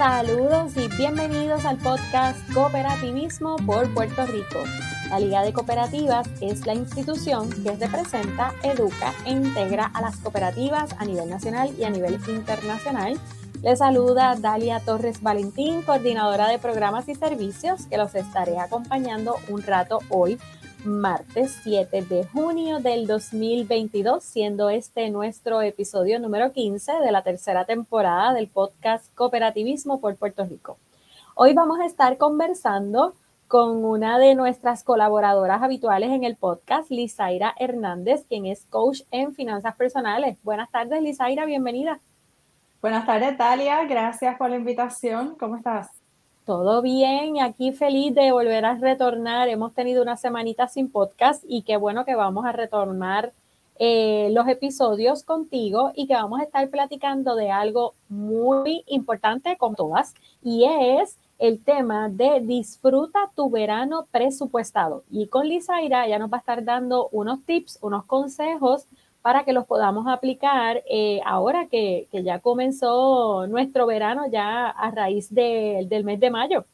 Saludos y bienvenidos al podcast Cooperativismo por Puerto Rico. La Liga de Cooperativas es la institución que representa, educa e integra a las cooperativas a nivel nacional y a nivel internacional. Les saluda Dalia Torres Valentín, coordinadora de programas y servicios, que los estaré acompañando un rato hoy martes 7 de junio del 2022, siendo este nuestro episodio número 15 de la tercera temporada del podcast Cooperativismo por Puerto Rico. Hoy vamos a estar conversando con una de nuestras colaboradoras habituales en el podcast, Lizaira Hernández, quien es coach en finanzas personales. Buenas tardes, Lizaira, bienvenida. Buenas tardes, Talia. Gracias por la invitación. ¿Cómo estás? Todo bien, aquí feliz de volver a retornar. Hemos tenido una semanita sin podcast y qué bueno que vamos a retornar eh, los episodios contigo y que vamos a estar platicando de algo muy importante con todas y es el tema de disfruta tu verano presupuestado. Y con Lizaira ya nos va a estar dando unos tips, unos consejos para que los podamos aplicar eh, ahora que, ya comenzó nuestro verano, ya a raíz del mes de mayo.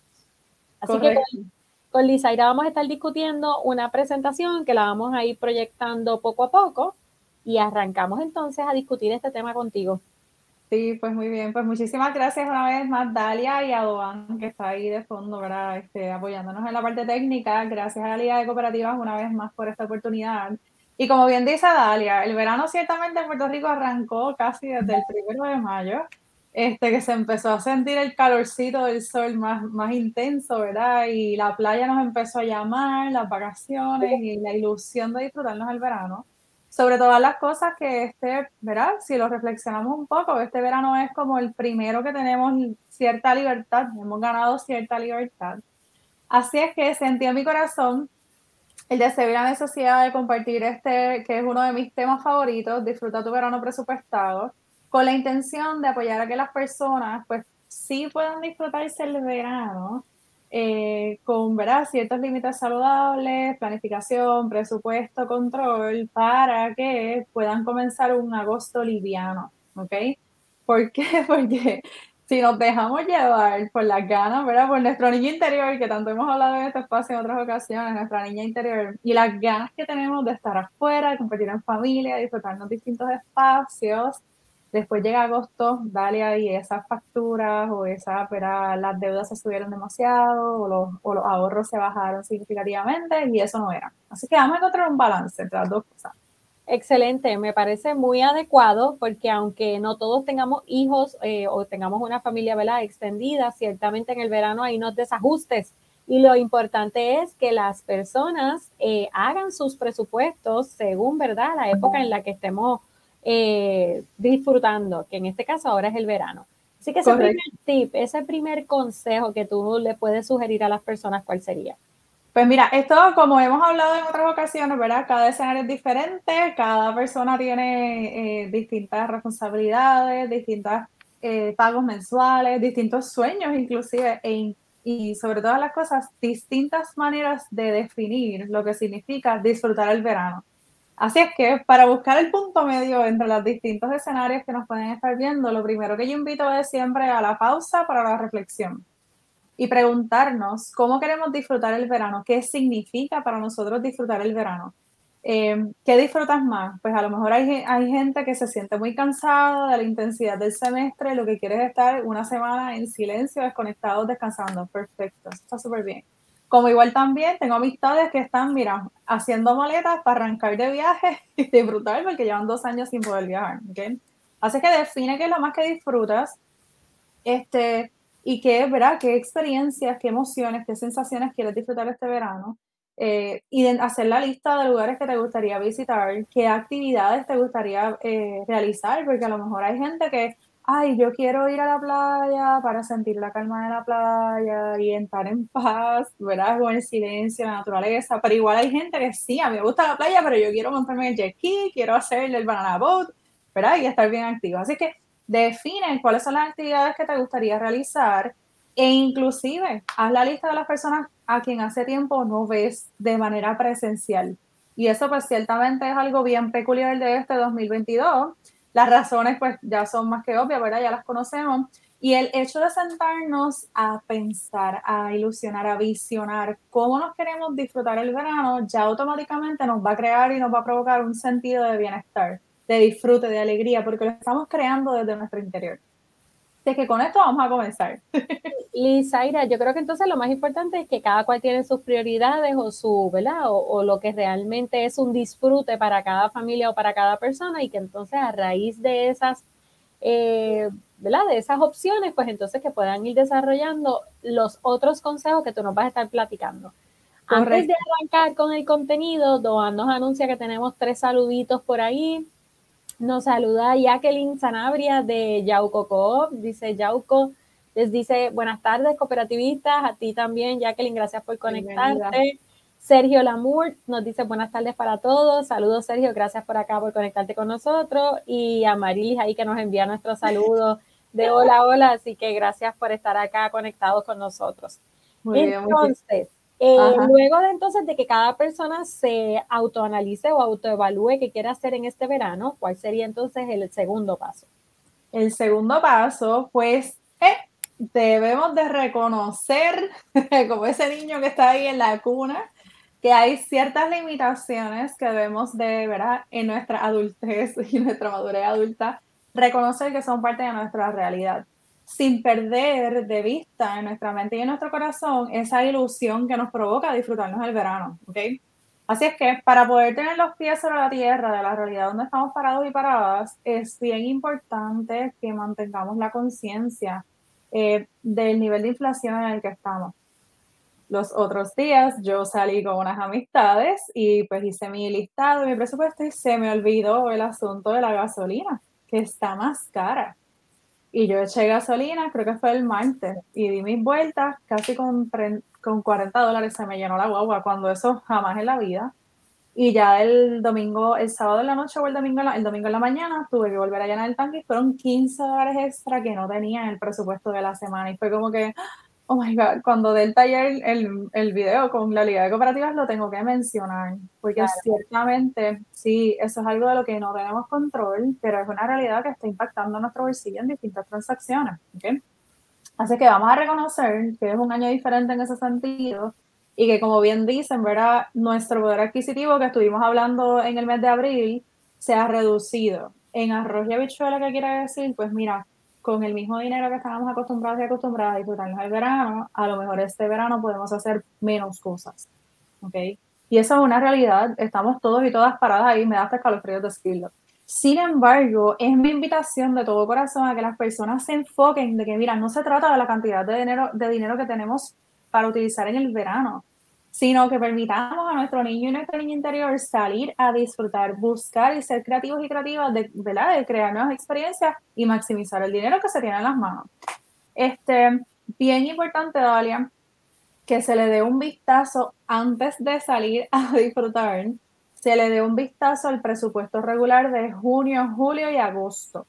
Así que con, con Lizaira vamos a estar discutiendo una presentación que la vamos a ir proyectando poco a poco y arrancamos entonces a discutir este tema contigo. Sí, pues muy bien, pues muchísimas gracias una vez más Dalia y a Doan que está ahí de fondo, ¿verdad? Este, apoyándonos en la parte técnica. Gracias a la Liga de Cooperativas una vez más por esta oportunidad. Y como bien dice Dalia, el verano ciertamente en Puerto Rico arrancó casi desde el primero de mayo, este, que se empezó a sentir el calorcito del sol más, más intenso, ¿verdad? Y la playa nos empezó a llamar, las vacaciones y la ilusión de disfrutarnos el verano. Sobre todas las cosas que este, ¿verdad? Si lo reflexionamos un poco, este verano es como el primero que tenemos cierta libertad, hemos ganado cierta libertad. Así es que sentí en mi corazón el de la necesidad de compartir este, que es uno de mis temas favoritos, Disfruta tu verano presupuestado, con la intención de apoyar a que las personas, pues, sí puedan disfrutarse el verano eh, con, ¿verdad? Ciertos límites saludables, planificación, presupuesto, control, para que puedan comenzar un agosto liviano, ¿ok? ¿Por qué? Porque si nos dejamos llevar por las ganas, ¿verdad? Por nuestro niño interior, que tanto hemos hablado en este espacio en otras ocasiones, nuestra niña interior, y las ganas que tenemos de estar afuera, de compartir en familia, disfrutarnos distintos espacios. Después llega agosto, dale ahí esas facturas o esas, ¿verdad? las deudas se subieron demasiado o los, o los ahorros se bajaron significativamente y eso no era. Así que vamos a encontrar un balance entre las dos cosas. Excelente, me parece muy adecuado porque aunque no todos tengamos hijos eh, o tengamos una familia ¿verdad? extendida, ciertamente en el verano hay unos desajustes y lo importante es que las personas eh, hagan sus presupuestos según verdad la época en la que estemos eh, disfrutando, que en este caso ahora es el verano. Así que ese primer tip, ese primer consejo que tú le puedes sugerir a las personas, ¿cuál sería? Pues mira, esto como hemos hablado en otras ocasiones, ¿verdad? Cada escenario es diferente, cada persona tiene eh, distintas responsabilidades, distintos eh, pagos mensuales, distintos sueños inclusive, e y sobre todas las cosas, distintas maneras de definir lo que significa disfrutar el verano. Así es que para buscar el punto medio entre los distintos escenarios que nos pueden estar viendo, lo primero que yo invito es siempre a la pausa para la reflexión y preguntarnos cómo queremos disfrutar el verano, qué significa para nosotros disfrutar el verano. Eh, ¿Qué disfrutas más? Pues a lo mejor hay, hay gente que se siente muy cansada de la intensidad del semestre, lo que quiere es estar una semana en silencio, desconectados, descansando. Perfecto, está súper bien. Como igual también tengo amistades que están, mira, haciendo maletas para arrancar de viaje y disfrutar porque llevan dos años sin poder viajar. ¿okay? Así que define qué es lo más que disfrutas. Este, y qué, ¿verdad? qué experiencias, qué emociones, qué sensaciones quieres disfrutar este verano. Eh, y hacer la lista de lugares que te gustaría visitar, qué actividades te gustaría eh, realizar, porque a lo mejor hay gente que, ay, yo quiero ir a la playa para sentir la calma de la playa y estar en paz, ¿verdad? Con el silencio, la naturaleza, pero igual hay gente que sí, a mí me gusta la playa, pero yo quiero montarme el jet ski, quiero hacer el banana boat, ¿verdad? Y estar bien activo. Así que define cuáles son las actividades que te gustaría realizar e inclusive haz la lista de las personas a quien hace tiempo no ves de manera presencial. Y eso pues ciertamente es algo bien peculiar de este 2022. Las razones pues ya son más que obvias, ¿verdad? Ya las conocemos. Y el hecho de sentarnos a pensar, a ilusionar, a visionar cómo nos queremos disfrutar el verano, ya automáticamente nos va a crear y nos va a provocar un sentido de bienestar, de disfrute, de alegría, porque lo estamos creando desde nuestro interior. Así que con esto vamos a comenzar. Lizaira, yo creo que entonces lo más importante es que cada cual tiene sus prioridades o su, ¿verdad? O, o, lo que realmente es un disfrute para cada familia o para cada persona y que entonces a raíz de esas eh, ¿verdad? De esas opciones, pues entonces que puedan ir desarrollando los otros consejos que tú nos vas a estar platicando. Antes de arrancar con el contenido, Doan nos anuncia que tenemos tres saluditos por ahí. Nos saluda Jacqueline Sanabria de Yauco Coop. Dice Yauco, les dice buenas tardes, cooperativistas. A ti también, Jacqueline, gracias por conectarte. Sergio Lamour nos dice buenas tardes para todos. Saludos, Sergio. Gracias por acá, por conectarte con nosotros. Y a Marilis ahí que nos envía nuestros saludos de hola, hola. Así que gracias por estar acá conectados con nosotros. Muy entonces, eh, luego de entonces de que cada persona se autoanalice o autoevalúe qué quiere hacer en este verano, ¿cuál sería entonces el segundo paso? El segundo paso, pues, eh, debemos de reconocer como ese niño que está ahí en la cuna, que hay ciertas limitaciones que debemos de, ¿verdad? En nuestra adultez y nuestra madurez adulta, reconocer que son parte de nuestra realidad, sin perder de vista en nuestra mente y en nuestro corazón esa ilusión que nos provoca disfrutarnos el verano, ¿ok? Así es que para poder tener los pies sobre la tierra de la realidad donde estamos parados y paradas, es bien importante que mantengamos la conciencia eh, del nivel de inflación en el que estamos los otros días yo salí con unas amistades y pues hice mi listado mi presupuesto y se me olvidó el asunto de la gasolina, que está más cara. Y yo eché gasolina, creo que fue el martes, y di mis vueltas, casi con, con 40 dólares se me llenó la guagua, cuando eso jamás en la vida. Y ya el domingo, el sábado en la noche o el domingo, el domingo en la mañana, tuve que volver a llenar el tanque y fueron 15 dólares extra que no tenía en el presupuesto de la semana. Y fue como que, Oh my God, cuando del taller el, el, video con la Liga de Cooperativas lo tengo que mencionar, porque ciertamente sí, eso es algo de lo que no tenemos control, pero es una realidad que está impactando nuestro bolsillo en distintas transacciones. ¿okay? Así que vamos a reconocer que es un año diferente en ese sentido y que como bien dicen, ¿verdad? nuestro poder adquisitivo que estuvimos hablando en el mes de abril se ha reducido. En arroz y habichuela, ¿qué quiere decir? Pues mira, con el mismo dinero que estábamos acostumbrados y acostumbradas a disfrutarnos el verano, a lo mejor este verano podemos hacer menos cosas. ¿Ok? Y eso es una realidad. Estamos todos y todas paradas ahí. Me da hasta escalofríos de decirlo. Sin embargo, es mi invitación de todo corazón a que las personas se enfoquen de que, mira, no se trata de la cantidad de dinero, de dinero que tenemos para utilizar en el verano sino que permitamos a nuestro niño y nuestra niña interior salir a disfrutar, buscar y ser creativos y creativas, de, ¿verdad? de crear nuevas experiencias y maximizar el dinero que se tiene en las manos. Este, bien importante, Dalia, que se le dé un vistazo antes de salir a disfrutar, se le dé un vistazo al presupuesto regular de junio, julio y agosto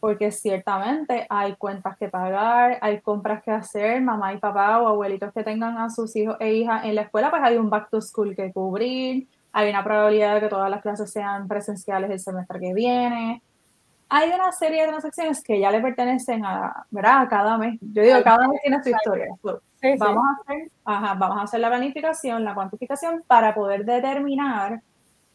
porque ciertamente hay cuentas que pagar, hay compras que hacer, mamá y papá o abuelitos que tengan a sus hijos e hijas en la escuela, pues hay un back to school que cubrir, hay una probabilidad de que todas las clases sean presenciales el semestre que viene. Hay una serie de transacciones que ya le pertenecen a, ¿verdad? A cada mes. Yo digo, cada mes tiene su historia. vamos, A hacer, vamos a hacer la planificación, la cuantificación para poder determinar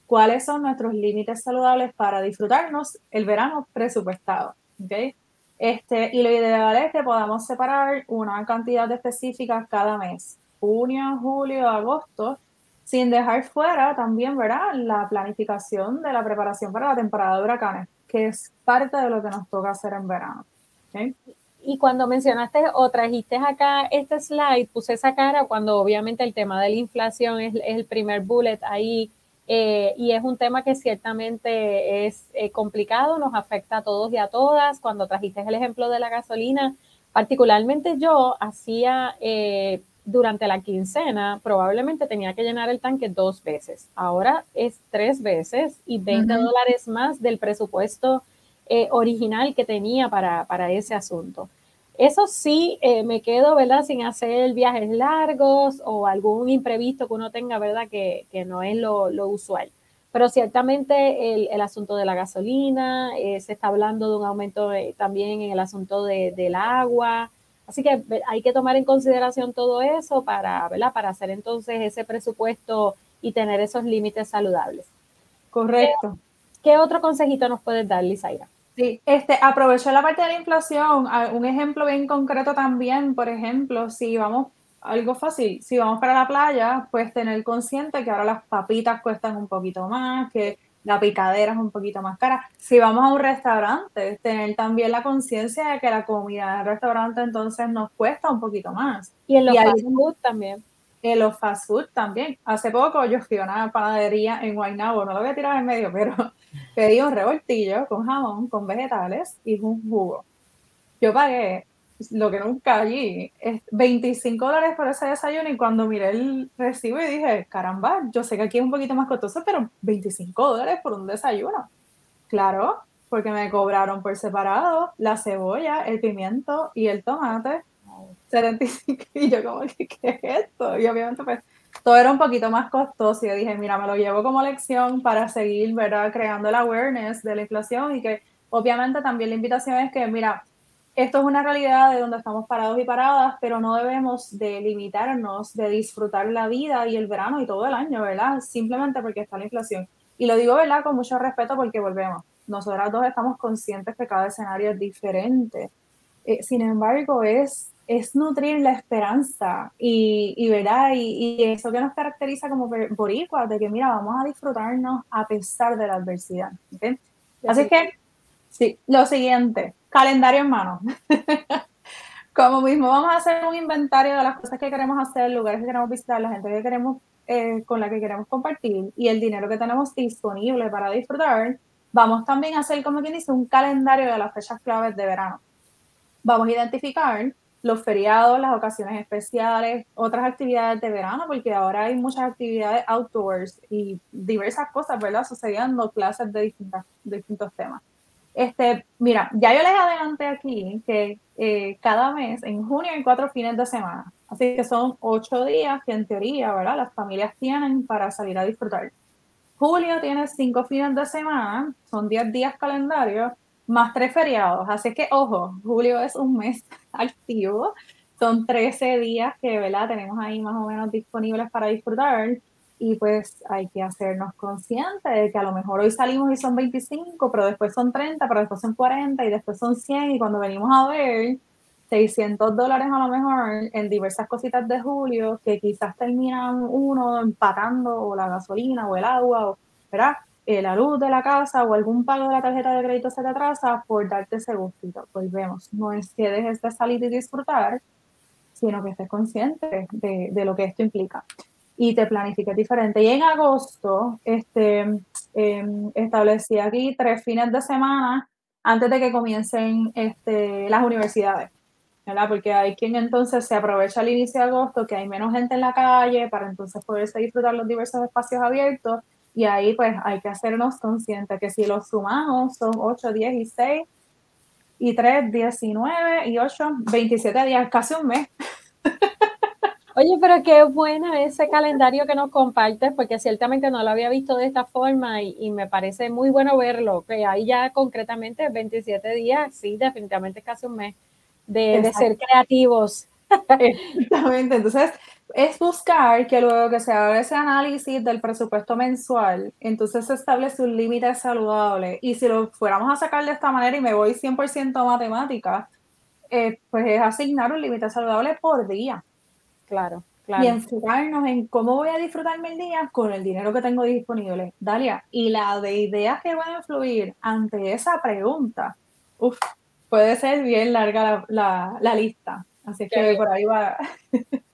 cuáles son nuestros límites saludables para disfrutarnos el verano presupuestado. ¿okay? Este, y lo ideal es que podamos separar una cantidad específica cada mes, junio, julio, agosto, sin dejar fuera también, ¿verdad? La planificación de la preparación para la temporada de huracanes, que es parte de lo que nos toca hacer en verano. ¿okay? Y cuando mencionaste o trajiste acá este slide, puse esa cara cuando obviamente el tema de la inflación es, es el primer bullet ahí eh, y es un tema que ciertamente es eh, complicado, nos afecta a todos y a todas. Cuando trajiste el ejemplo de la gasolina, particularmente yo hacía eh, durante la quincena, probablemente tenía que llenar el tanque dos veces. Ahora es tres veces y 20 dólares más del presupuesto original que tenía para, para ese asunto. Eso sí, eh, me quedo, ¿verdad? Sin hacer viajes largos o algún imprevisto que uno tenga, ¿verdad? Que, no es lo, usual. pero ciertamente el, asunto de la gasolina, eh, se está hablando de un aumento también en el asunto del agua, así que hay que tomar en consideración todo eso para, ¿verdad? para hacer entonces ese presupuesto y tener esos límites saludables. Correcto. ¿Qué, otro consejito nos puedes dar, Lizaira? Sí, este, aprovecho la parte de la inflación. Un ejemplo bien concreto también, por ejemplo, si vamos algo fácil. Si vamos para la playa, pues tener consciente que ahora las papitas cuestan un poquito más, que la picadera es un poquito más cara. Si vamos a un restaurante, tener también la conciencia de que la comida del restaurante entonces nos cuesta un poquito más. Y en los fast food también. En los fast food también. Hace poco yo fui a una panadería en Guaynabo, no lo voy a tirar en medio, pero pedí un revoltillo con jamón, con vegetales y un jugo. Yo pagué lo que nunca allí, es 25 dólares por ese desayuno y cuando miré el recibo y dije, caramba, yo sé que aquí es un poquito más costoso, pero 25 dólares por un desayuno. Claro, porque me cobraron por separado la cebolla, el pimiento y el tomate. 75 y yo como que, ¿qué es esto? Y obviamente pues todo era un poquito más costoso y yo dije, mira, me lo llevo como lección para seguir, ¿verdad? Creando el awareness de la inflación y que obviamente también la invitación es que, mira, esto es una realidad de donde estamos parados y paradas, pero no debemos de limitarnos de disfrutar la vida y el verano y todo el año, ¿verdad? Simplemente porque está la inflación. Y lo digo, ¿verdad? Con mucho respeto porque volvemos. Nosotras dos estamos conscientes que cada escenario es diferente. Eh, sin embargo, es, es nutrir la esperanza y, y ¿verdad? Y, y, eso que nos caracteriza como boricuas, de que, mira, vamos a disfrutarnos a pesar de la adversidad. ¿okay? Así que, sí, lo siguiente, calendario en mano. Como mismo vamos a hacer un inventario de las cosas que queremos hacer, lugares que queremos visitar, la gente que queremos, eh, con la que queremos compartir y el dinero que tenemos disponible para disfrutar, vamos también a hacer, como quien dice, un calendario de las fechas claves de verano. Vamos a identificar los feriados, las ocasiones especiales, otras actividades de verano, porque ahora hay muchas actividades outdoors y diversas cosas, ¿verdad? Sucediendo clases de, distintas, de distintos temas. Este, mira, ya yo les adelanté aquí que eh, cada mes, en junio, hay cuatro fines de semana. Así que son ocho días que en teoría, ¿verdad? Las familias tienen para salir a disfrutar. Julio tiene cinco fines de semana, son diez días calendarios, más tres feriados. Así que, ojo, julio es un mes activo. Son 13 días que, ¿verdad? Tenemos ahí más o menos disponibles para disfrutar y pues hay que hacernos conscientes de que a lo mejor hoy salimos y son 25, pero después son 30, pero después son 40 y después son 100 y cuando venimos a ver 600 dólares a lo mejor en diversas cositas de julio que quizás terminan uno empatando o la gasolina o el agua o ¿verdad? Eh, la luz de la casa o algún pago de la tarjeta de crédito se te atrasa por darte ese gustito. Volvemos, no es que dejes de salir y disfrutar, sino que estés consciente de, de lo que esto implica y te planifiques diferente. Y en agosto este, em, establecí aquí tres fines de semana antes de que comiencen este, las universidades, ¿verdad? Porque hay quien entonces se aprovecha al inicio de agosto, que hay menos gente en la calle, para entonces poderse disfrutar los diversos espacios abiertos. Y ahí pues hay que hacernos conscientes que si los sumamos son 8, 10 y 6 y 3, 19 y 8, 27 días, casi un mes. Oye, pero qué buena ese calendario que nos compartes, porque ciertamente no lo había visto de esta forma y, me parece muy bueno verlo, que hay ya concretamente 27 días, sí, definitivamente casi un mes, de, ser creativos. Exactamente, entonces es buscar que luego que se haga ese análisis del presupuesto mensual, entonces se establece un límite saludable y si lo fuéramos a sacar de esta manera y me voy 100% a matemática, eh, pues es asignar un límite saludable por día. Claro, claro. Y enfocarnos en cómo voy a disfrutarme el día con el dinero que tengo disponible. Dalia, y la de ideas que van a fluir ante esa pregunta, uf, puede ser bien larga la, la, lista. Así que por ahí va,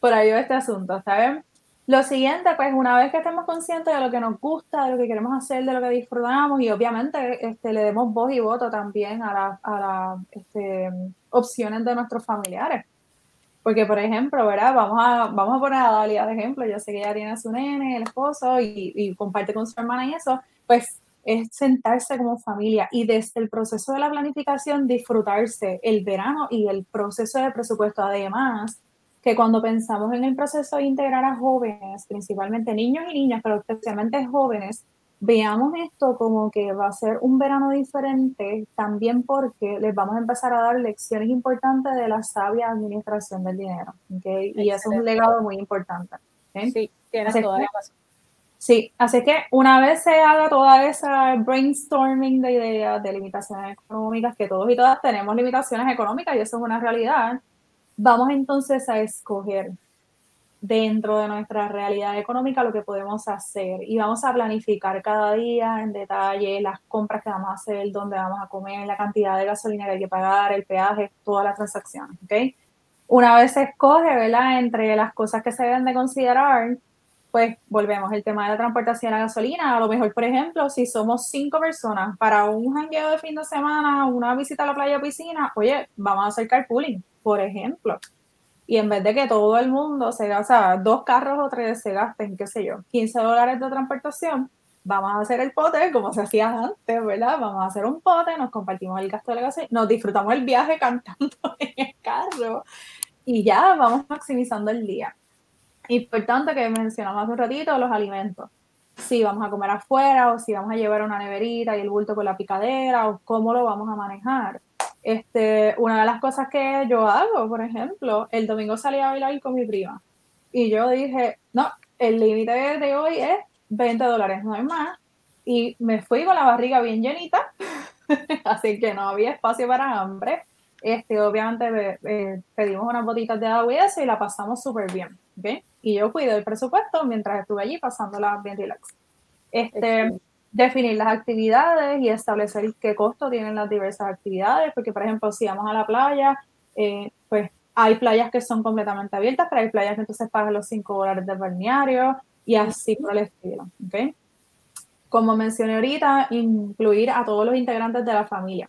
por ahí va este asunto, ¿saben? Lo siguiente, pues una vez que estemos conscientes de lo que nos gusta, de lo que queremos hacer, de lo que disfrutamos y obviamente este, le demos voz y voto también a las a la, este, opciones de nuestros familiares. Porque, por ejemplo, ¿verdad? Vamos a, vamos a poner a Dalia de ejemplo. Yo sé que ella tiene a su nene, el esposo, y, comparte con su hermana y eso. Pues es sentarse como familia y desde el proceso de la planificación disfrutarse el verano y el proceso de presupuesto. Además, que cuando pensamos en el proceso de integrar a jóvenes, principalmente niños y niñas, pero especialmente jóvenes, veamos esto como que va a ser un verano diferente, también porque les vamos a empezar a dar lecciones importantes de la sabia administración del dinero. ¿okay? Y eso es un legado muy importante. Sí, tienes toda la razón. Sí, así que una vez se haga toda esa brainstorming de ideas, de limitaciones económicas, que todos y todas tenemos limitaciones económicas y eso es una realidad, vamos entonces a escoger dentro de nuestra realidad económica lo que podemos hacer y vamos a planificar cada día en detalle las compras que vamos a hacer, dónde vamos a comer, la cantidad de gasolina que hay que pagar, el peaje, todas las transacciones, ¿ok? Una vez se escoge, ¿verdad? Entre las cosas que se deben de considerar, pues volvemos, el tema de la transportación a gasolina, a lo mejor, por ejemplo, si somos cinco personas para un jangueo de fin de semana, una visita a la playa o piscina, oye, vamos a hacer carpooling, por ejemplo. Y en vez de que todo el mundo se gasta, dos carros o tres se gasten, qué sé yo, 15 dólares de transportación, vamos a hacer el pote como se hacía antes, ¿verdad? Vamos a hacer un pote, nos compartimos el gasto de la gasolina, nos disfrutamos el viaje cantando en el carro y ya vamos maximizando el día. Importante que mencionamos hace un ratito, los alimentos. Si vamos a comer afuera o si vamos a llevar una neverita y el bulto con la picadera o cómo lo vamos a manejar. Este, una de las cosas que yo hago, por ejemplo, el domingo salí a bailar con mi prima y yo dije, no, el límite de hoy es 20 dólares, no hay más. Y me fui con la barriga bien llenita, así que no había espacio para hambre. Este, obviamente eh, pedimos unas botitas de agua y eso la pasamos súper bien. y yo cuido el presupuesto mientras estuve allí pasándola bien relax. Este, definir las actividades y establecer qué costo tienen las diversas actividades, porque por ejemplo, si vamos a la playa, eh, pues hay playas que son completamente abiertas, pero hay playas que entonces pagan los 5 dólares de balneario y así por el estilo. ¿okay? Como mencioné ahorita, incluir a todos los integrantes de la familia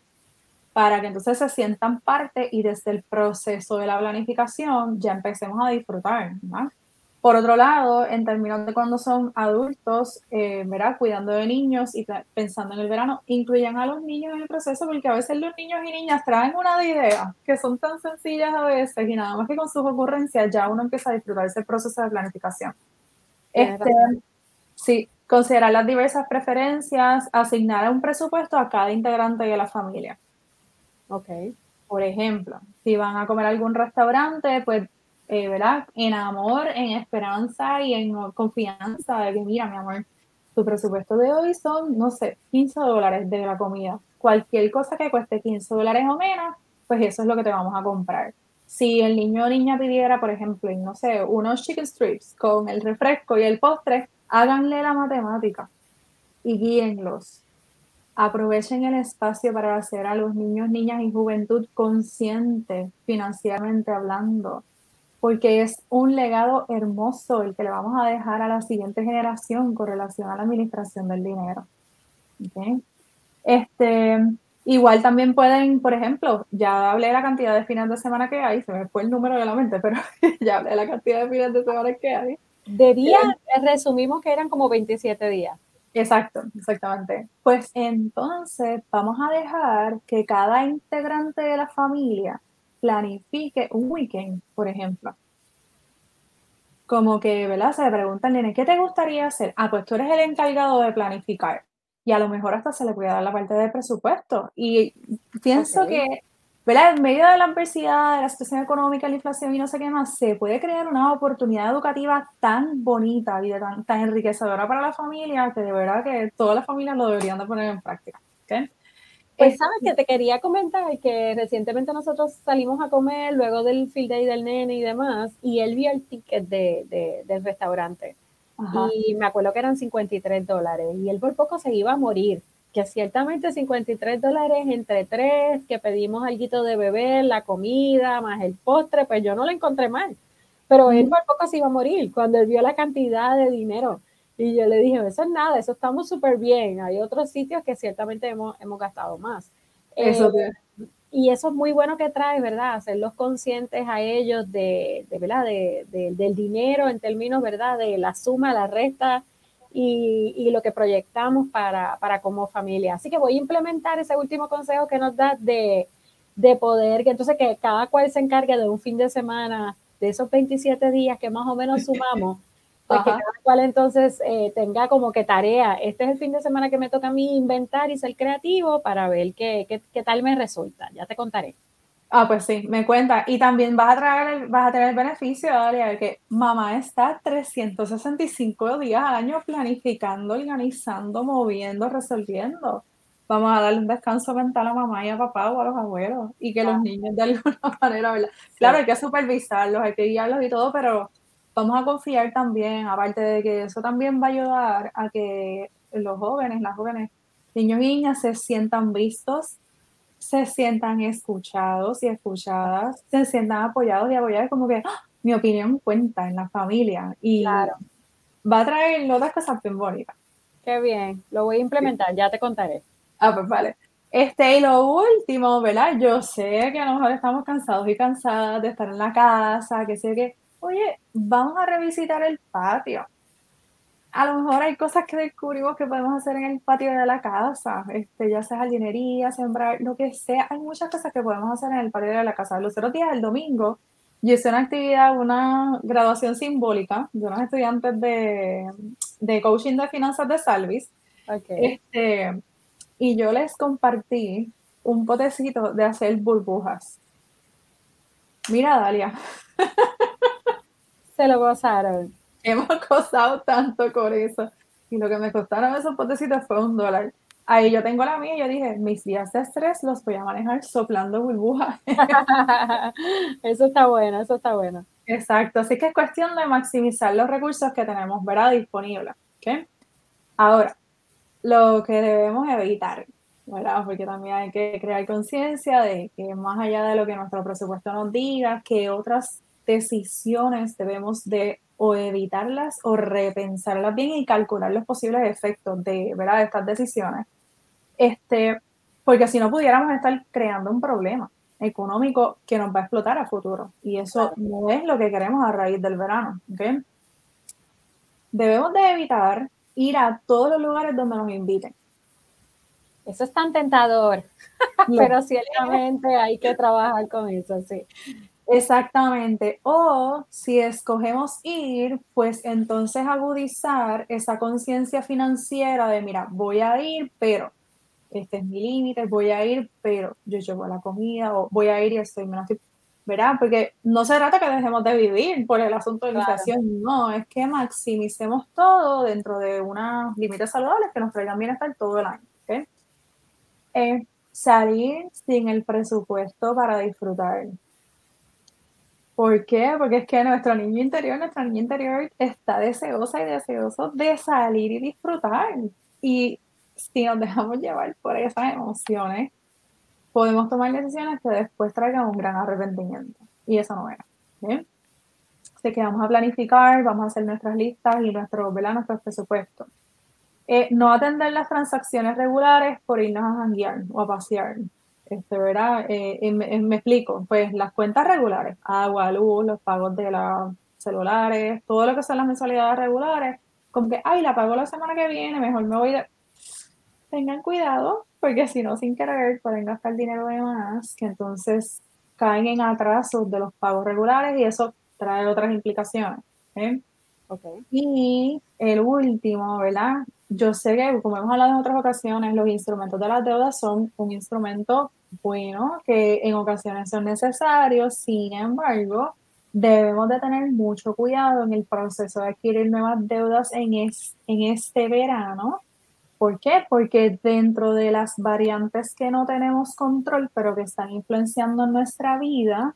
para que entonces se sientan parte y desde el proceso de la planificación ya empecemos a disfrutar. ¿no? Por otro lado, en términos de cuando son adultos, eh, cuidando de niños y pensando en el verano, incluyan a los niños en el proceso porque a veces los niños y niñas traen una idea que son tan sencillas a veces y nada más que con sus ocurrencias ya uno empieza a disfrutar ese proceso de planificación. Este, sí, considerar las diversas preferencias, asignar un presupuesto a cada integrante de la familia. Ok. Por ejemplo, si van a comer a algún restaurante, pues eh, ¿verdad? En amor, en esperanza y en confianza de que, mira, mi amor, tu presupuesto de hoy son, no sé, 15 dólares de la comida. Cualquier cosa que cueste 15 dólares o menos, pues eso es lo que te vamos a comprar. Si el niño o niña pidiera, por ejemplo, no sé, unos chicken strips con el refresco y el postre, háganle la matemática y guíenlos. Aprovechen el espacio para hacer a los niños, niñas y juventud conscientes financieramente hablando porque es un legado hermoso el que le vamos a dejar a la siguiente generación con relación a la administración del dinero. Este, igual también pueden, por ejemplo, ya hablé de la cantidad de fines de semana que hay, se me fue el número de la mente, pero ya hablé de la cantidad de fines de semana que hay. De días, resumimos que eran como 27 días. Exacto, exactamente. Pues entonces vamos a dejar que cada integrante de la familia planifique un weekend, por ejemplo. Como que, ¿verdad? Se le preguntan, nene, ¿qué te gustaría hacer? Ah, pues tú eres el encargado de planificar. Y a lo mejor hasta se le puede dar la parte de presupuesto. Y pienso que, ¿verdad? En medio de la adversidad, de la situación económica, la inflación y no sé qué más, se puede crear una oportunidad educativa tan bonita y tan, tan enriquecedora para la familia que de verdad que todas las familias lo deberían de poner en práctica. ¿okay? Pues sabes que te quería comentar que recientemente nosotros salimos a comer luego del field day del nene y demás, y él vio el ticket de, del restaurante. Y me acuerdo que eran 53 dólares, y él por poco se iba a morir. Que ciertamente 53 dólares entre tres, que pedimos algo de beber, la comida, más el postre, pues yo no lo encontré mal. Pero él por poco se iba a morir cuando él vio la cantidad de dinero. Y yo le dije, eso es nada, eso estamos súper bien. Hay otros sitios que ciertamente hemos, hemos gastado más. Eso eh, y eso es muy bueno que trae, ¿verdad? Hacerlos conscientes a ellos de, de ¿verdad? De, del dinero en términos, ¿verdad? De la suma, la resta y, y, lo que proyectamos para, para como familia. Así que voy a implementar ese último consejo que nos da de, de poder, que entonces que cada cual se encargue de un fin de semana de esos 27 días que más o menos sumamos, pues que cada cual entonces eh, tenga como que tarea, este es el fin de semana que me toca a mí inventar y ser creativo para ver qué, qué, qué tal me resulta, ya te contaré. Ah, pues sí, me cuenta. Y también vas a, traer, vas a tener el beneficio, de que mamá está 365 días al año planificando, organizando, moviendo, resolviendo. Vamos a darle un descanso mental a mamá y a papá o a los abuelos y que los niños de alguna manera, ¿verdad? Claro, hay que supervisarlos, hay que guiarlos y todo, pero vamos a confiar también, aparte de que eso también va a ayudar a que los jóvenes, las jóvenes, niños y niñas se sientan vistos, se sientan escuchados y escuchadas, se sientan apoyados y apoyadas, como que ¡ah! mi opinión cuenta en la familia y claro. va a traer otras cosas bien bonitas. Qué bien, lo voy a implementar, ya te contaré. Ah, pues vale. Este, y lo último, ¿verdad? Yo sé que a lo mejor estamos cansados y cansadas de estar en la casa, que sé que, oye, vamos a revisitar el patio a lo mejor hay cosas que descubrimos que podemos hacer en el patio de la casa, este, ya sea jardinería, sembrar, lo que sea. Hay muchas cosas que podemos hacer en el patio de la casa. Los otros días, el domingo, yo hice una actividad, una graduación simbólica de unos estudiantes de, de coaching de finanzas de Salvis. Este, y yo les compartí un potecito de hacer burbujas. Mira, Dalia. Se lo gozaron hemos costado tanto con eso. Y lo que me costaron esos potecitos fue un dólar. Ahí yo tengo la mía y yo dije, mis días de estrés los voy a manejar soplando burbujas. eso está bueno, eso está bueno. Exacto, así que es cuestión de maximizar los recursos que tenemos, ¿verdad? Disponibles. ¿okay? Ahora, lo que debemos evitar, ¿verdad? Porque también hay que crear conciencia de que más allá de lo que nuestro presupuesto nos diga, que otras decisiones debemos de o evitarlas o repensarlas bien y calcular los posibles efectos de, ¿verdad? de estas decisiones. Este, porque si no pudiéramos estar creando un problema económico que nos va a explotar a futuro. Y eso no es lo que queremos a raíz del verano. ¿okay? Debemos de evitar ir a todos los lugares donde nos inviten. Eso es tan tentador, pero ciertamente hay que trabajar con eso, sí. Exactamente. O si escogemos ir, pues entonces agudizar esa conciencia financiera de, mira, voy a ir, pero este es mi límite, voy a ir, pero yo llevo la comida, o voy a ir y estoy menos ¿verdad? Porque no se trata que dejemos de vivir por el asunto de la inflación, no, es que maximicemos todo dentro de unos límites saludables que nos traigan bienestar todo el año. ¿okay? Eh, salir sin el presupuesto para disfrutar. ¿Por qué? Porque es que nuestro niño interior, nuestra niña interior está deseosa y deseoso de salir y disfrutar. Y si nos dejamos llevar por esas emociones, podemos tomar decisiones que después traigan un gran arrepentimiento. Y eso no era. ¿bien? Así que vamos a planificar, vamos a hacer nuestras listas y nuestro, nuestros presupuestos. Eh, no atender las transacciones regulares por irnos a janguear o a pasear este, ¿verdad? Eh, me, explico, pues las cuentas regulares, agua, luz, los pagos de los celulares, todo lo que son las mensualidades regulares, como que, ay, la pago la semana que viene, mejor me voy de... Tengan cuidado, porque si no, sin querer, pueden gastar dinero de más, que entonces caen en atrasos de los pagos regulares y eso trae otras implicaciones. ¿eh? Okay. Y el último, ¿verdad? Yo sé que, como hemos hablado en otras ocasiones, los instrumentos de las deudas son un instrumento bueno, que en ocasiones son necesarios, sin embargo, debemos de tener mucho cuidado en el proceso de adquirir nuevas deudas en, en este verano. ¿Por qué? Porque dentro de las variantes que no tenemos control, pero que están influenciando nuestra vida,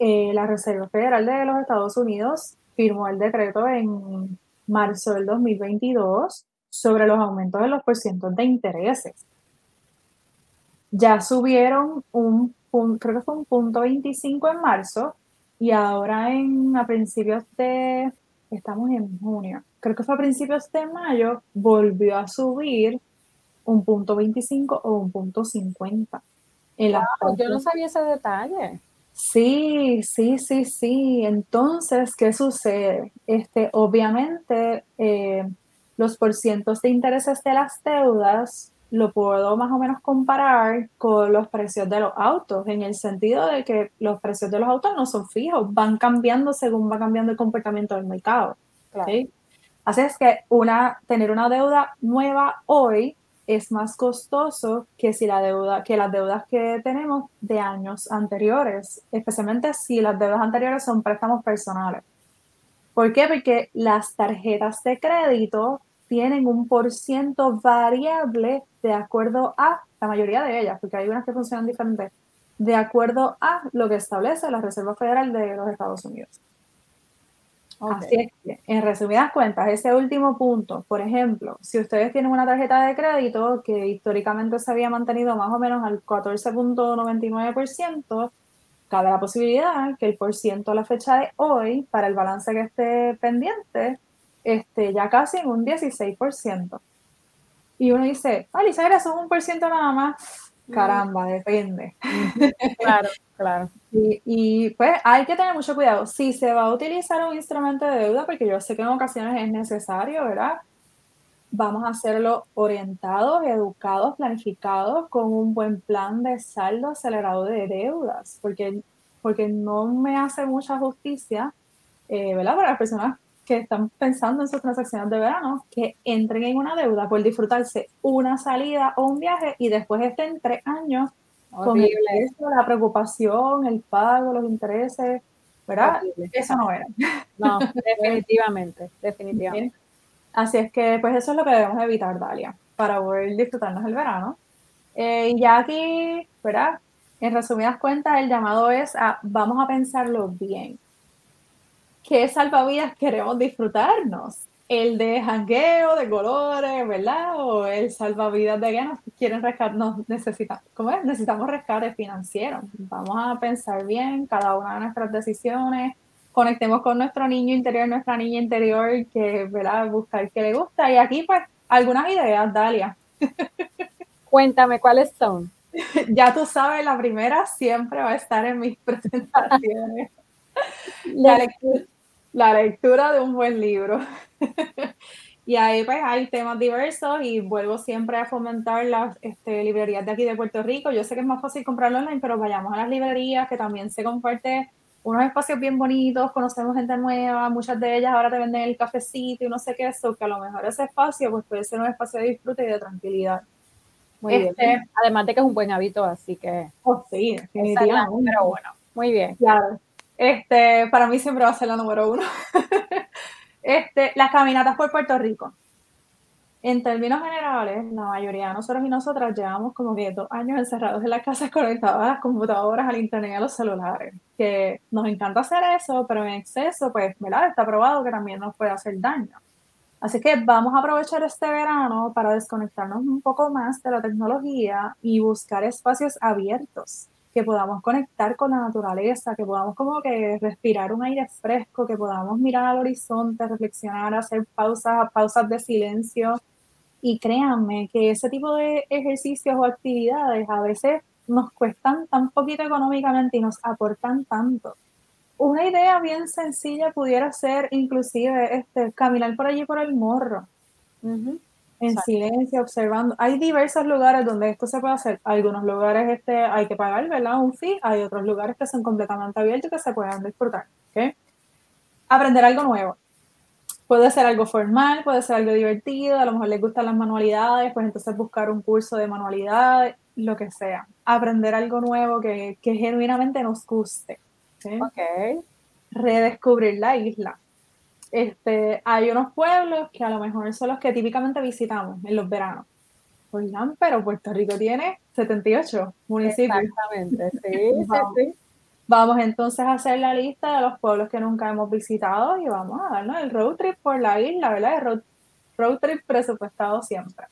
eh, la Reserva Federal de los Estados Unidos firmó el decreto en marzo del 2022 sobre los aumentos de los porcientos de intereses ya subieron un, creo que fue un punto 25 en marzo y ahora en a principios de, estamos en junio, creo que fue a principios de mayo, volvió a subir un punto 25 o un punto 50. yo no sabía ese detalle. Sí, sí, sí, sí. Entonces, ¿qué sucede? Este, obviamente, eh, los porcientos de intereses de las deudas lo puedo más o menos comparar con los precios de los autos, en el sentido de que los precios de los autos no son fijos, van cambiando según va cambiando el comportamiento del mercado. Así es que una, tener una deuda nueva hoy es más costoso que si la deuda, que las deudas que tenemos de años anteriores, especialmente si las deudas anteriores son préstamos personales. ¿Por qué? Porque las tarjetas de crédito tienen un por ciento variable de acuerdo a la mayoría de ellas, porque hay unas que funcionan diferentes, de acuerdo a lo que establece la Reserva Federal de los Estados Unidos. Así es que, en resumidas cuentas, ese último punto, por ejemplo, si ustedes tienen una tarjeta de crédito que históricamente se había mantenido más o menos al 14.99%, cabe la posibilidad que el por ciento a la fecha de hoy, para el balance que esté pendiente, esté ya casi en un 16%. Y uno dice, ah, Elizabeth, eso es un por ciento nada más. Mm. Caramba, depende. Claro, claro. Y, pues hay que tener mucho cuidado. Si se va a utilizar un instrumento de deuda, porque yo sé que en ocasiones es necesario, ¿verdad? Vamos a hacerlo orientados, educados, planificados, con un buen plan de saldo acelerado de deudas, porque, porque no me hace mucha justicia, eh, ¿verdad? Para las personas que están pensando en sus transacciones de verano, que entren en una deuda por disfrutarse una salida o un viaje y después estén tres años con el la preocupación, el pago, los intereses, ¿verdad? Eso no era. No, definitivamente, definitivamente. Así es que, pues eso es lo que debemos evitar, Dalia, para poder disfrutarnos el verano. Eh, y ya aquí, ¿verdad? En resumidas cuentas, el llamado es a vamos a pensarlo bien. ¿Qué salvavidas queremos disfrutarnos? el de jangueo, de colores, ¿verdad? O el salvavidas de que nos quieren rescatar, nos necesitan, ¿cómo es? Necesitamos rescate financiero. Vamos a pensar bien cada una de nuestras decisiones, conectemos con nuestro niño interior, nuestra niña interior, que, ¿verdad? Buscar qué le gusta. Y aquí, pues, algunas ideas, Dalia. Cuéntame, ¿cuáles son? ya tú sabes, la primera siempre va a estar en mis presentaciones. la lectura la lectura de un buen libro. y ahí pues hay temas diversos y vuelvo siempre a fomentar las este, librerías de aquí de Puerto Rico. Yo sé que es más fácil comprarlo online, pero vayamos a las librerías que también se comparte unos espacios bien bonitos, conocemos gente nueva, muchas de ellas ahora te venden el cafecito y no sé qué, eso, que a lo mejor ese espacio pues puede ser un espacio de disfrute y de tranquilidad. Muy bien. Este, Además de que es un buen hábito, así que... Oh, sí, definitivamente. Pero bueno, muy bien. Claro. Este, para mí siempre va a ser la número uno. este, las caminatas por Puerto Rico. En términos generales, la mayoría de nosotros y nosotras llevamos como que dos años encerrados en las casas conectados a las computadoras, al internet y a los celulares. Que nos encanta hacer eso, pero en exceso, pues, ¿verdad? Está probado que también nos puede hacer daño. Así que vamos a aprovechar este verano para desconectarnos un poco más de la tecnología y buscar espacios abiertos que podamos conectar con la naturaleza, que podamos como que respirar un aire fresco, que podamos mirar al horizonte, reflexionar, hacer pausas, pausas de silencio. Y créanme que ese tipo de ejercicios o actividades a veces nos cuestan tan poquito económicamente y nos aportan tanto. Una idea bien sencilla pudiera ser inclusive este, caminar por allí por el morro en silencio, observando. Hay diversos lugares donde esto se puede hacer. Algunos lugares este, hay que pagar, ¿verdad? Un fee. Hay otros lugares que son completamente abiertos y que se pueden disfrutar. ¿okay? Aprender algo nuevo. Puede ser algo formal, puede ser algo divertido, a lo mejor les gustan las manualidades, pues entonces buscar un curso de manualidades, lo que sea. Aprender algo nuevo que, que genuinamente nos guste. ¿okay? ok. Redescubrir la isla este, hay unos pueblos que a lo mejor son los que típicamente visitamos en los veranos. Oigan, pero Puerto Rico tiene 78 municipios. Exactamente, sí, vamos, sí, Vamos entonces a hacer la lista de los pueblos que nunca hemos visitado y vamos a darnos el road trip por la isla, ¿verdad? El road, road trip presupuestado siempre.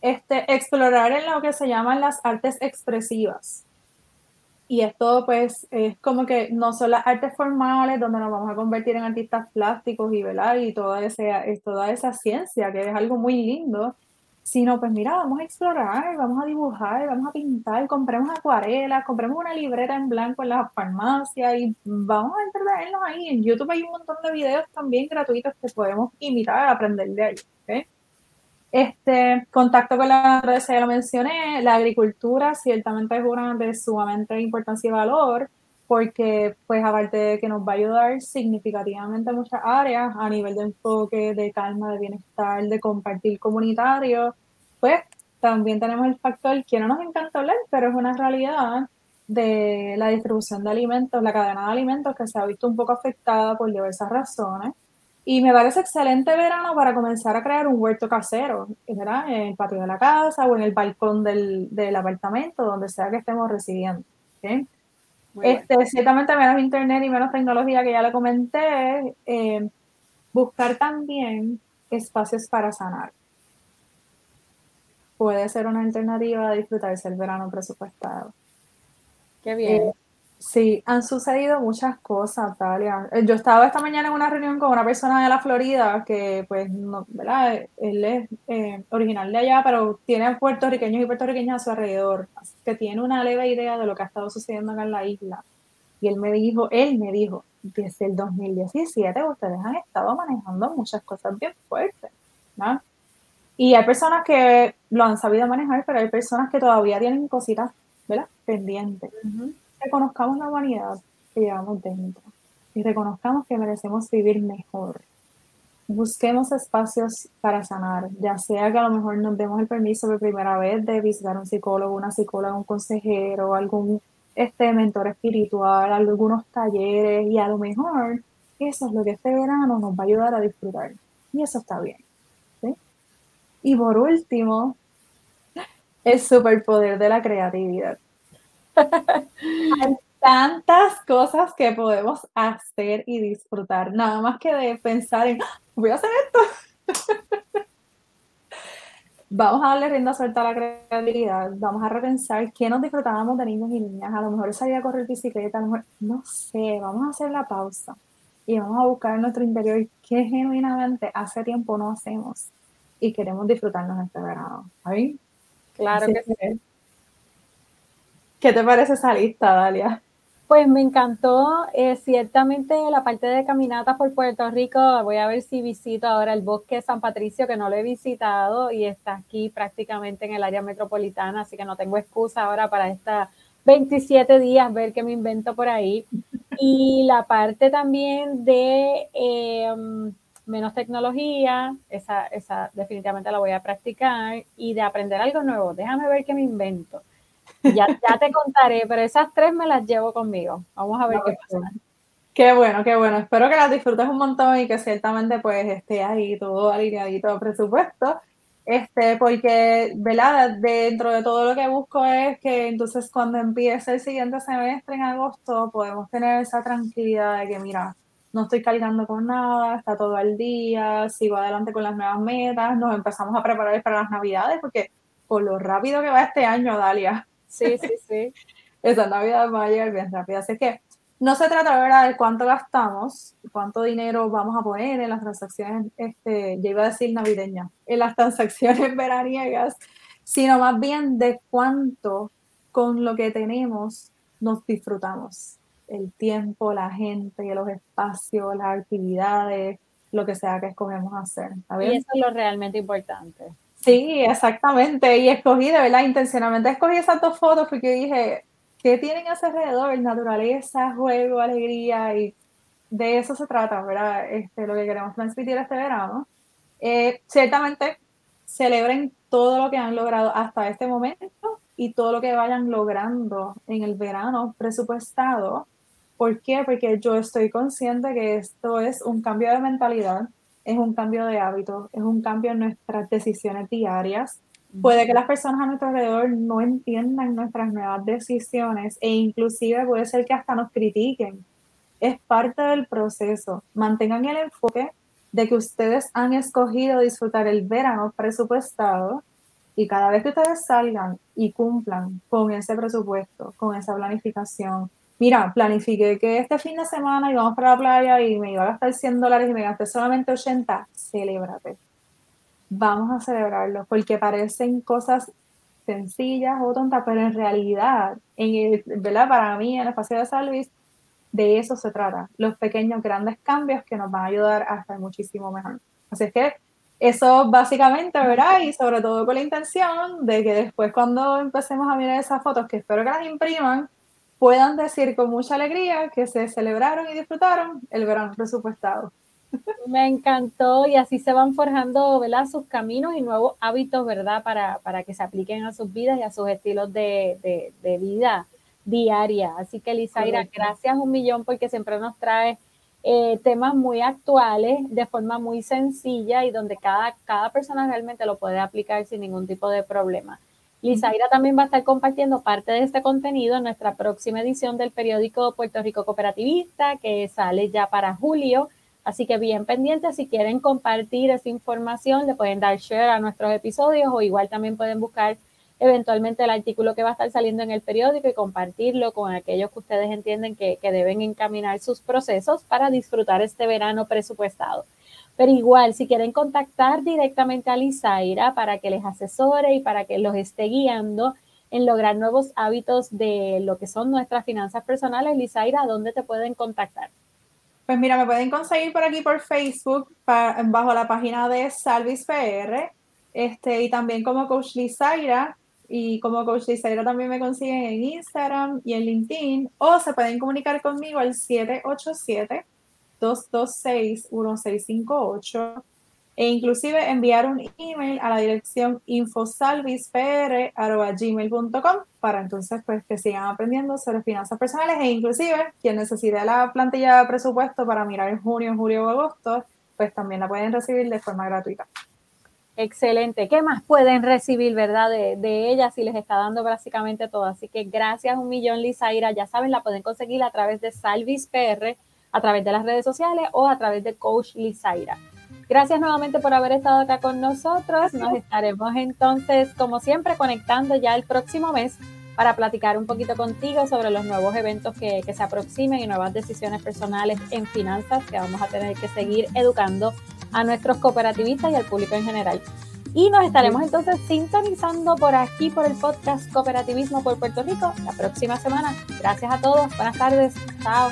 Este, explorar en lo que se llaman las artes expresivas. Y esto pues es como que no son las artes formales donde nos vamos a convertir en artistas plásticos y, velar y toda, ese, toda esa ciencia que es algo muy lindo, sino pues mira, vamos a explorar, vamos a dibujar, vamos a pintar, compremos acuarelas, compremos una libreta en blanco en la farmacia y vamos a entretenernos ahí. En YouTube hay un montón de videos también gratuitos que podemos imitar, aprender de ahí. Este, contacto con la naturaleza, ya lo mencioné, la agricultura ciertamente es una de sumamente importancia y valor, porque pues aparte de que nos va a ayudar significativamente en muchas áreas a nivel de enfoque, de calma, de bienestar, de compartir comunitario, pues también tenemos el factor que no nos encanta hablar, pero es una realidad de la distribución de alimentos, la cadena de alimentos que se ha visto un poco afectada por diversas razones. Y me parece excelente verano para comenzar a crear un huerto casero, ¿verdad? En el patio de la casa o en el balcón del, del apartamento, donde sea que estemos residiendo. Este, ciertamente menos internet y menos tecnología, que ya lo comenté. Eh, buscar también espacios para sanar. Puede ser una alternativa a disfrutarse el verano presupuestado. Qué bien. Eh, sí, han sucedido muchas cosas, Talia. Eh, yo estaba esta mañana en una reunión con una persona de la Florida que, pues, no, ¿verdad? Él es eh, original de allá, pero tiene puertorriqueños y puertorriqueñas a su alrededor, que tiene una leve idea de lo que ha estado sucediendo acá en la isla. Y él me dijo, él me dijo, desde el 2017 ustedes han estado manejando muchas cosas bien fuertes, ¿no? Y hay personas que lo han sabido manejar, pero hay personas que todavía tienen cositas ¿verdad? pendiente. Reconozcamos la humanidad que llevamos dentro y reconozcamos que merecemos vivir mejor. Busquemos espacios para sanar, ya sea que a lo mejor nos demos el permiso por primera vez de visitar un psicólogo, una psicóloga, un consejero, algún este mentor espiritual, algunos talleres y a lo mejor eso es lo que este verano nos va a ayudar a disfrutar. Y eso está bien. Y por último, el superpoder de la creatividad. Hay tantas cosas que podemos hacer y disfrutar, nada más que de pensar en, ah, voy a hacer esto. vamos a darle rienda suelta a la creatividad, vamos a repensar qué nos disfrutábamos de niños y niñas, a lo mejor salir a correr bicicleta, a lo mejor, no sé, vamos a hacer la pausa y vamos a buscar en nuestro interior qué genuinamente hace tiempo no hacemos y queremos disfrutarnos este verano. ¿Ahí? Claro que sí. ¿Qué te parece esa lista, Dalia? Pues me encantó, eh, ciertamente la parte de caminatas por Puerto Rico, voy a ver si visito ahora el bosque de San Patricio, que no lo he visitado y está aquí prácticamente en el área metropolitana, así que no tengo excusa ahora para estas 27 días ver qué me invento por ahí. Y la parte también de em, menos tecnología, esa, esa definitivamente la voy a practicar, y de aprender algo nuevo, déjame ver qué me invento. Ya, ya te contaré, pero esas tres me las llevo conmigo. Vamos a ver qué pasa. Qué bueno, qué bueno. Espero que las disfrutes un montón y que ciertamente pues esté ahí todo alineadito de presupuesto. Este, porque, ¿verdad? Dentro de todo lo que busco es que entonces cuando empiece el siguiente semestre en agosto podemos tener esa tranquilidad de que, mira, no estoy cargando con nada, está todo al día, sigo adelante con las nuevas metas, nos empezamos a preparar para las navidades, porque por lo rápido que va este año, Dalia. Sí, sí, sí. Esa Navidad va a llegar bien rápido. Así que no se trata ¿verdad? de cuánto gastamos, cuánto dinero vamos a poner en las transacciones, este, ya iba a decir navideñas, en las transacciones veraniegas, sino más bien de cuánto con lo que tenemos nos disfrutamos el tiempo, la gente, los espacios, las actividades, lo que sea que escogemos hacer. Y eso es lo realmente importante. Sí, exactamente. Y escogí, de verdad, intencionalmente escogí esas dos fotos porque dije, ¿qué tienen a su alrededor? Naturaleza, juego, alegría y de eso se trata, ¿verdad? Este, lo que queremos transmitir este verano. Eh, ciertamente, celebren todo lo que han logrado hasta este momento y todo lo que vayan logrando en el verano presupuestado ¿Por qué? Porque yo estoy consciente que esto es un cambio de mentalidad, es un cambio de hábito, es un cambio en nuestras decisiones diarias. Puede que las personas a nuestro alrededor no entiendan nuestras nuevas decisiones e inclusive puede ser que hasta nos critiquen. Es parte del proceso. Mantengan el enfoque de que ustedes han escogido disfrutar el verano presupuestado y cada vez que ustedes salgan y cumplan con ese presupuesto, con esa planificación, mira, planifiqué que este fin de semana íbamos para la playa y me iba a gastar 100 dólares y me gasté solamente 80, celébrate. Vamos a celebrarlo, porque parecen cosas sencillas o tontas, pero en realidad, en el, ¿verdad? para mí, en el espacio de San Luis, de eso se trata. Los pequeños, grandes cambios que nos van a ayudar a estar muchísimo mejor. Así es que eso básicamente, ¿verdad? Y sobre todo con la intención de que después cuando empecemos a mirar esas fotos, que espero que las impriman, puedan decir con mucha alegría que se celebraron y disfrutaron el verano presupuestado. Me encantó y así se van forjando ¿verdad? sus caminos y nuevos hábitos ¿verdad? Para, para que se apliquen a sus vidas y a sus estilos de, de, vida diaria. Así que Lizaira, gracias un millón porque siempre nos trae eh, temas muy actuales de forma muy sencilla y donde cada, cada persona realmente lo puede aplicar sin ningún tipo de problema. Lizaira también va a estar compartiendo parte de este contenido en nuestra próxima edición del periódico Puerto Rico Cooperativista, que sale ya para julio. Así que bien pendientes, si quieren compartir esa información, le pueden dar share a nuestros episodios o igual también pueden buscar eventualmente el artículo que va a estar saliendo en el periódico y compartirlo con aquellos que ustedes entienden que, que deben encaminar sus procesos para disfrutar este verano presupuestado. Pero igual, si quieren contactar directamente a Lizaira para que les asesore y para que los esté guiando en lograr nuevos hábitos de lo que son nuestras finanzas personales, Lizaira, ¿dónde te pueden contactar? Pues mira, me pueden conseguir por aquí por Facebook, bajo la página de Salvis PR, este, y también como Coach Lizaira, y como Coach Lizaira también me consiguen en Instagram y en LinkedIn, o se pueden comunicar conmigo al 787 226-1658 e inclusive enviar un email a la dirección infosalvispr.gmail.com para entonces pues que sigan aprendiendo sobre finanzas personales e inclusive quien necesite la plantilla de presupuesto para mirar en junio, julio o agosto, pues también la pueden recibir de forma gratuita. Excelente. ¿Qué más pueden recibir, verdad, de, de, ella si les está dando básicamente todo? Así que gracias un millón, Lizaira. Ya saben, la pueden conseguir a través de Salvis PR a través de las redes sociales o a través de Coach Lizaira. Gracias nuevamente por haber estado acá con nosotros. Nos estaremos entonces, como siempre, conectando ya el próximo mes para platicar un poquito contigo sobre los nuevos eventos que, que se aproximen y nuevas decisiones personales en finanzas que vamos a tener que seguir educando a nuestros cooperativistas y al público en general. Y nos estaremos entonces sintonizando por aquí, por el podcast Cooperativismo por Puerto Rico, la próxima semana. Gracias a todos. Buenas tardes. Chao.